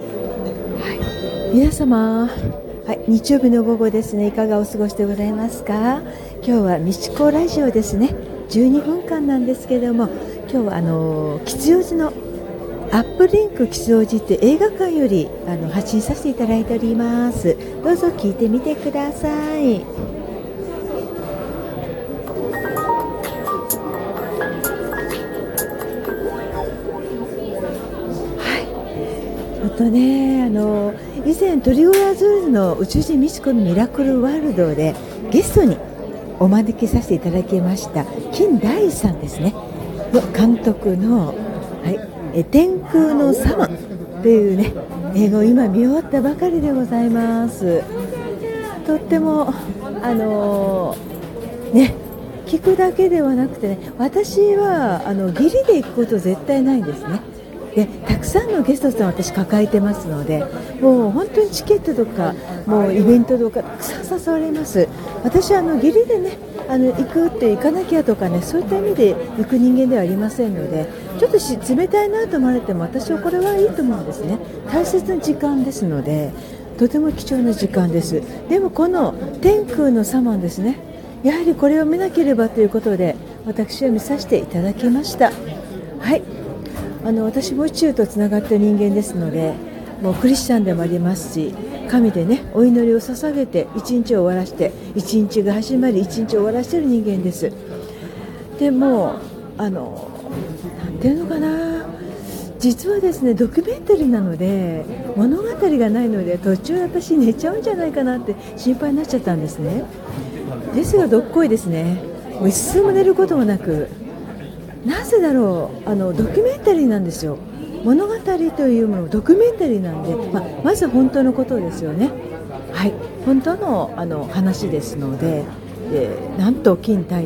はい、皆様、はい、日曜日の午後ですね。いかがお過ごしでございますか？今日はみちこラジオですね。12分間なんですけれども今日はあの吉祥寺のアップリンク吉祥寺って映画館よりあの発信させていただいております。どうぞ聞いてみてください。とねあの以前トリオアズールの宇宙人ミチコのミラクルワールドでゲストにお招きさせていただきました金大さんですね。の監督の、はい、え天空のサマというね映画を今見終わったばかりでございます。とってもあのー、ね聞くだけではなくてね私はあの義理で行くこと絶対ないんですね。でたくさんのゲストさん私抱えてますのでもう本当にチケットとかもうイベントとかたくさん誘われます。私はあの義理でねあの行くって行かなきゃとかねそういった意味で行く人間ではありませんのでちょっと冷たいなと思われても私はこれはいいと思うんですね。大切な時間ですのでとても貴重な時間です。でもこの天空のサマンですね。やはりこれを見なければということで私は見させていただきました。はい。あの私も宇宙とつながった人間ですのでもうクリスチャンでもありますし神でねお祈りを捧げて一日を終わらして一日が始まり一日を終わらせてる人間です。でもあのなんていうのかな。実はですねドキュメンタリーなので物語がないので途中私寝ちゃうんじゃないかなって心配になっちゃったんですね。ですがどっこいですね。もう一睡も寝ることもなくなぜだろうあのドキュメンタリーなんですよ。物語というものドキュメンタリーなんで、ままず本当のことですよね。はい。本当のあの話ですのででなんと金太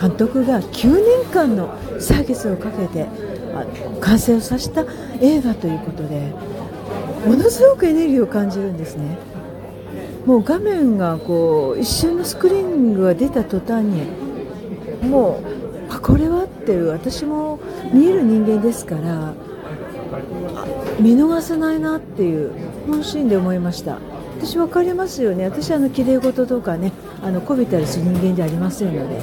監督が9年間のサービスをかけてあ完成をさせた映画ということでものすごくエネルギーを感じるんですね。もう画面がこう一瞬のスクリーンが出た途端にもうこれはっていう私も見える人間ですから見逃せないなっていう本心で思いました。私分かりますよね。私あの綺麗事とかねあのこびたりする人間ではありませんので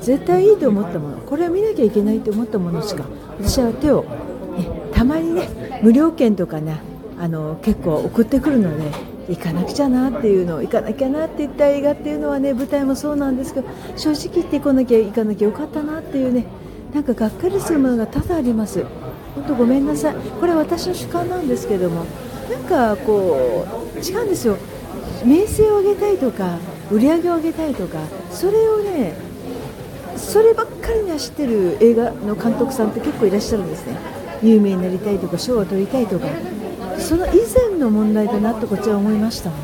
絶対いいと思ったもの。これは見なきゃいけないと思ったものしか私は手を、ね、たまにね無料券とかねあの結構送ってくるので行かなくちゃなっていうの行かなきゃなって言った映画っていうのはね舞台もそうなんですけど正直言ってこなきゃ行かなきゃよかったなっていうねなんかがっかりするものが多々あります。本当ごめんなさい。これは私の主観なんですけどもなんかこう違うんですよ。名声を上げたいとか売り上げを上げたいとかそれをねそればっかりに走ってる映画の監督さんって結構いらっしゃるんですね。有名になりたいとか賞を取りたいとか。その以前の問題だなとこちら思いましたの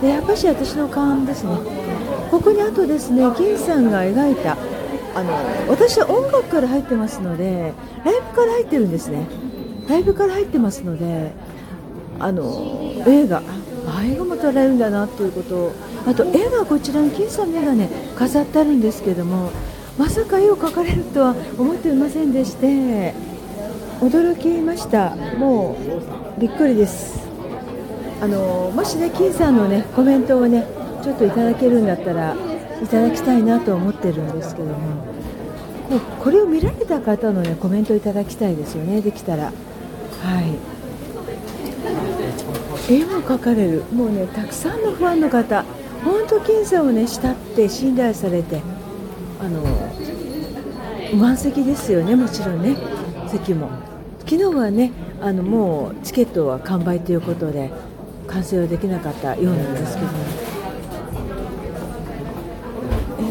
で。でやっぱし私の勘ですね。ここにあとですね金さんが描いたあの私は音楽から入ってますのでライブから入ってるんですね。ライブから入ってますのであの映画。あ映画も撮られるんだなということ。あと絵がこちらに金さんの絵がね飾ってあるんですけどもまさか絵を描かれるとは思っていませんでして驚きました。もうびっくりです。あのもしね金さんのねコメントをねちょっといただけるんだったらいただきたいなと思ってるんですけどももうこれを見られた方のねコメントをいただきたいですよねできたら。はい。絵も描かれる。もうねたくさんのファンの方本当金さんをね慕って信頼されてあの満席ですよねもちろんね席も。昨日はねあのもうチケットは完売ということで完成はできなかったようなんですけど、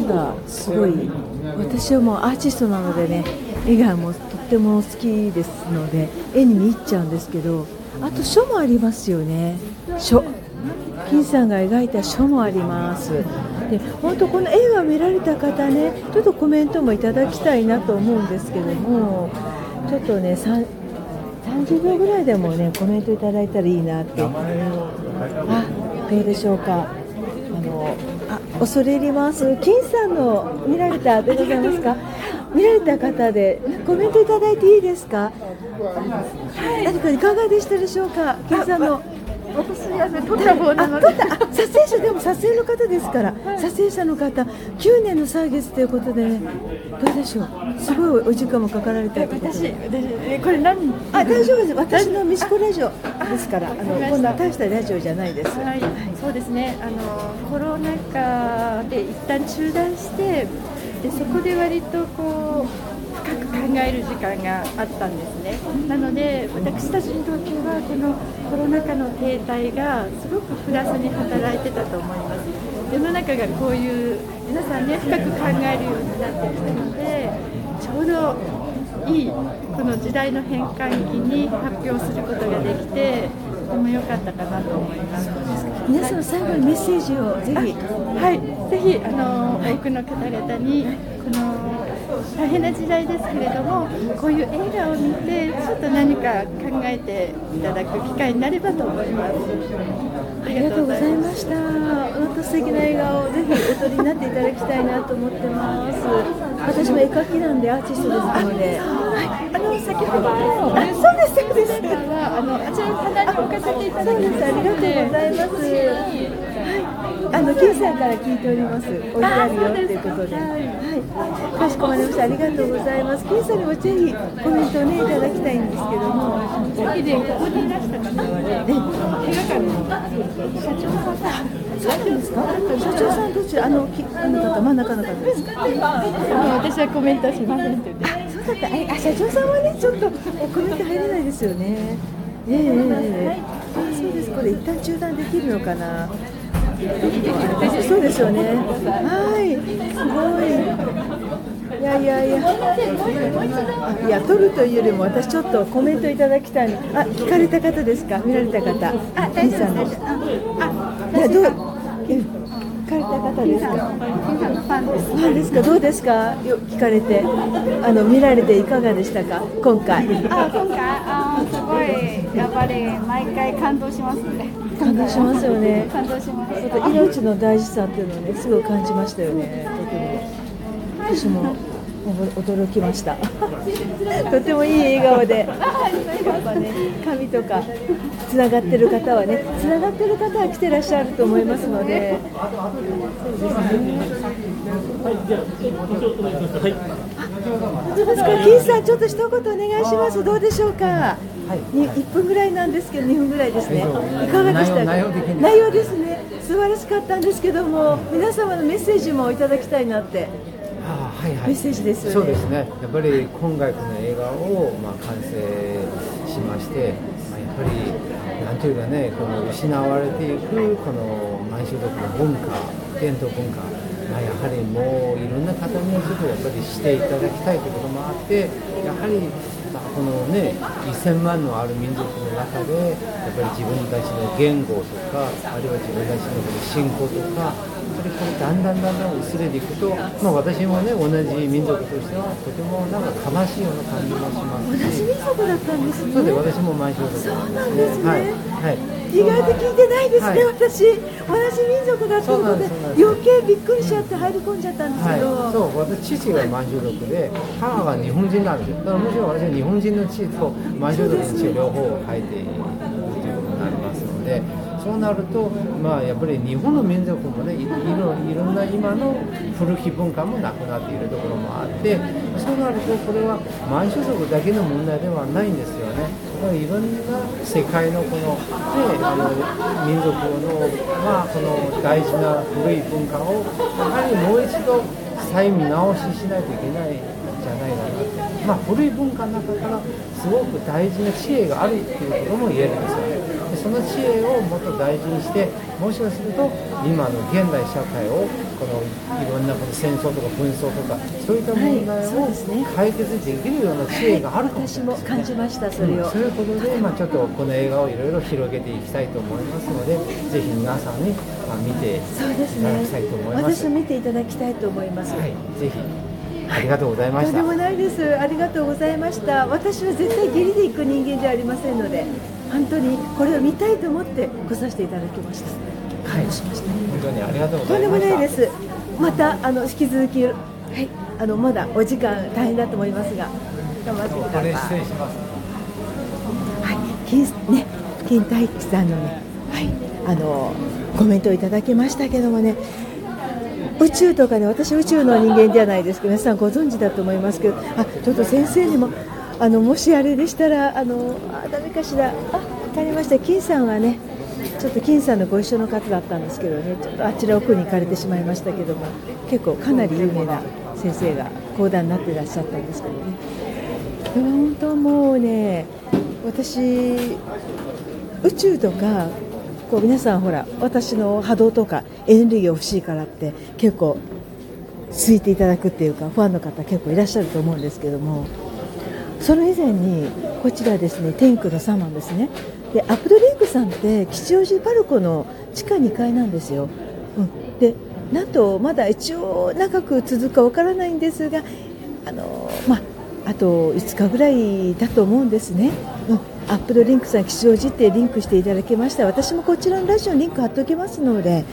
絵がすごい私はもうアーティストなのでね絵がもうとっても好きですので絵に見入っちゃうんですけどあと書もありますよね。書。金さんが描いた書もあります。で本当この映画を見られた方ねちょっとコメントもいただきたいなと思うんですけどもちょっとね30秒ぐらいでもねコメントいただいたらいいなって。あどうでしょうか。あのあ恐れ入ります。金さんの見られたでございますか？見られた方でコメントいただいていいですか？はい、何かいかがでしたでしょうか、金さんの。私はね、撮った方なので。撮影者でも撮影の方ですから、はい、撮影者の方、9年の歳月ということで、ね、どうでしょう。すごいお時間もかかられたってことで。これ何？あ、大丈夫です。私のミシコラジオですから、あのこんな大したラジオじゃないです。はいはい、そうですね。あのコロナ禍で一旦中断して、でそこで割とこう。える時間があったんですね。なので私たちにとってはこのコロナ禍の停滞がすごくプラスに働いてたと思います。世の中がこういう皆さんね深く考えるようになってきたのでちょうどいいこの時代の変換期に発表することができてとても良かったかなと思います。皆さん最後にメッセージをぜひ。はい。ぜひあの多くの方々にこの大変な時代ですけれどもこういう映画を見てちょっと何か考えていただく機会になればと思います。ありがとうございました。本当素敵な映画をぜひお撮りになっていただきたいなと思ってます。私も絵描きなんでアーティストですので、はい、あの先ほどあそうですそうです。あのあちらの棚に置かせていただきますありがとうございますあの九さんから聞いております。置いてあるよっていうことで。はい。かしこまりました。ありがとうございます。九さんにもぜひコメントをねいただきたいんですけども。さっきでここにいらした方はね、映画館の社長さん。そうなんですか。社長さんどちら？あのきあの方真ん中の方ですか？私はコメントしませんって言って。そうだった。あ社長さんはねちょっとコメント入れないですよね。ええええそうです。これ一旦中断できるのかな。そうですよね。はい、すごい。いやいやいや。いや、撮るというよりも、私ちょっとコメントいただきたいの。あ、聞かれた方ですか？見られた方。あ、大丈夫です。あ、いや、どう？聞かれた方ですか？ファンです。ファンですか？どうですか？よ、聞かれて。あの、見られていかがでしたか？今回。あ、今回、あ、すごい。やっぱり、毎回感動しますね。感動しますよね。感動します。命の大事さっていうのをね、すごい感じましたよね。とても。私も驚きました。とてもいい笑顔で。やっぱね、髪とかつながってる方はね、つながってる方は来てらっしゃると思いますので。そうですね。はい、金さん、ちょっと一言お願いします。どうでしょうか？はい、1分ぐらいなんですけど、2分ぐらいですね、い。かがでしたか？内容内容ですね、素晴らしかったんですけども、皆様のメッセージもいただきたいなって。あはいはい、メッセージです、ね、そうですね、やっぱり今回この映画を、まあ、完成しまして、まあ、やっぱりなんというかね、この失われていくこの満州族の文化、伝統文化、まあ、やはりもういろんな方にちょっとやっぱりしていただきたいということもあって、やはりこのね1000万のある民族の中でやっぱり自分たちの言語とかあるいは自分たちの信仰とかそれからだんだんだんだん薄れていくと、まあ、私もね同じ民族としてはとてもなんか悲しいような感じもします同じ民族だったんですね。そうで私も満州族なんですね。はい、はい意外と聞いてないですね、はい、私、同じ民族だったので、余計びっくりしちゃって入り込んじゃったんですけど、はい、そう私、父が満州族で、母が日本人なんですよ、だからむしろ私は日本人の血と満州族の血両方を書いているということになりますので。そうなると、まあ、やっぱり日本の民族もねいろいろんな今の古き文化もなくなっているところもあってそうなるとこれは満州族だけの問題ではないんですよね。いろんな世界のこの,、で、あの民族の,、まあ、この大事な古い文化をやはりもう一度再見直ししないといけないんじゃないかな、まあ、古い文化の中からすごく大事な知恵があるっていうことも言えるんですよね。その知恵をもっと大事にしてもしかすると今の現代社会をこのいろんなこの戦争とか紛争とかそういった問題を解決できるような知恵があるかもしれない、ね、私も感じました。それを、うん、そういうことで、まあ、ちょっとこの映画をいろいろ広げていきたいと思いますのでぜひ皆さんに、まあ、見ていただきたいと思います、ね、私も見ていただきたいと思います、はい、ぜひありがとうございました。とんでもないです。ありがとうございました。私は絶対下痢で行く人間じゃありませんので、本当にこれを見たいと思って来させていただきました。はい、しました、本当にありがとうございました。とんでもないです。またあの引き続きはい。あのまだお時間大変だと思いますが頑張ってください。失礼します。はい、金ね金太一さんのね、はい、あのコメントをいただきましたけどもね。宇宙とかね、私宇宙の人間じゃないですけど、皆さんご存知だと思いますけど、あ、ちょっと先生にも、あのもしあれでしたら、あの、あ、ダメかしら、あ、わかりました。金さんはね、ちょっと金さんのご一緒の方だったんですけどね、ちょっとあちら奥に行かれてしまいましたけども、結構かなり有名な先生が講談になっていらっしゃったんですけどね。本当もうね、私宇宙とかこう皆さんほら私の波動とかエネルギーが欲しいからって結構ついていただくっていうかファンの方結構いらっしゃると思うんですけどもその以前にこちらですね天空のサマンですね。でアップドリンクさんって吉祥寺パルコの地下2階なんですよ、うん、でなんとまだ一応長く続くかわからないんですがあのまああと5日ぐらいだと思うんですね、うん、アップドリンクさん吉祥寺ってリンクしていただけました。私もこちらのラジオにリンク貼っておきますので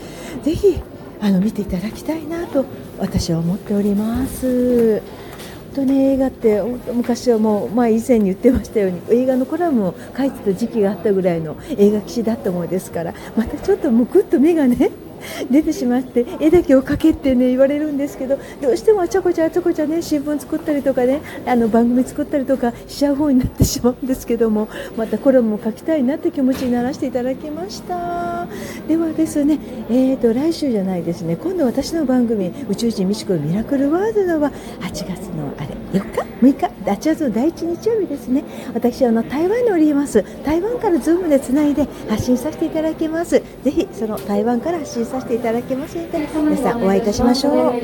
ぜひあの見ていただきたいなと私は思っております。当に映画って昔はもう、ま、以前に言ってましたように映画のコラムを書いてた時期があったぐらいの映画騎士だったものですからまたちょっとむくっと目がね出てしまって絵だけを描けってね言われるんですけどどうしてもあちゃこちゃあちゃこちゃね新聞作ったりとかねあの番組作ったりとかしちゃう方になってしまうんですけどもまたコラムも書きたいなって気持ちにならせていただきました。ではですねえーと来週じゃないですね。今度私の番組宇宙人ミシコミラクルワールドは8月のあれ4日？6日？8月の第1日曜日ですね。私あの台湾におります。台湾からズームでつないで発信させていただきます。ぜひその台湾から発信させていただきますので皆さんお会いいたしましょう、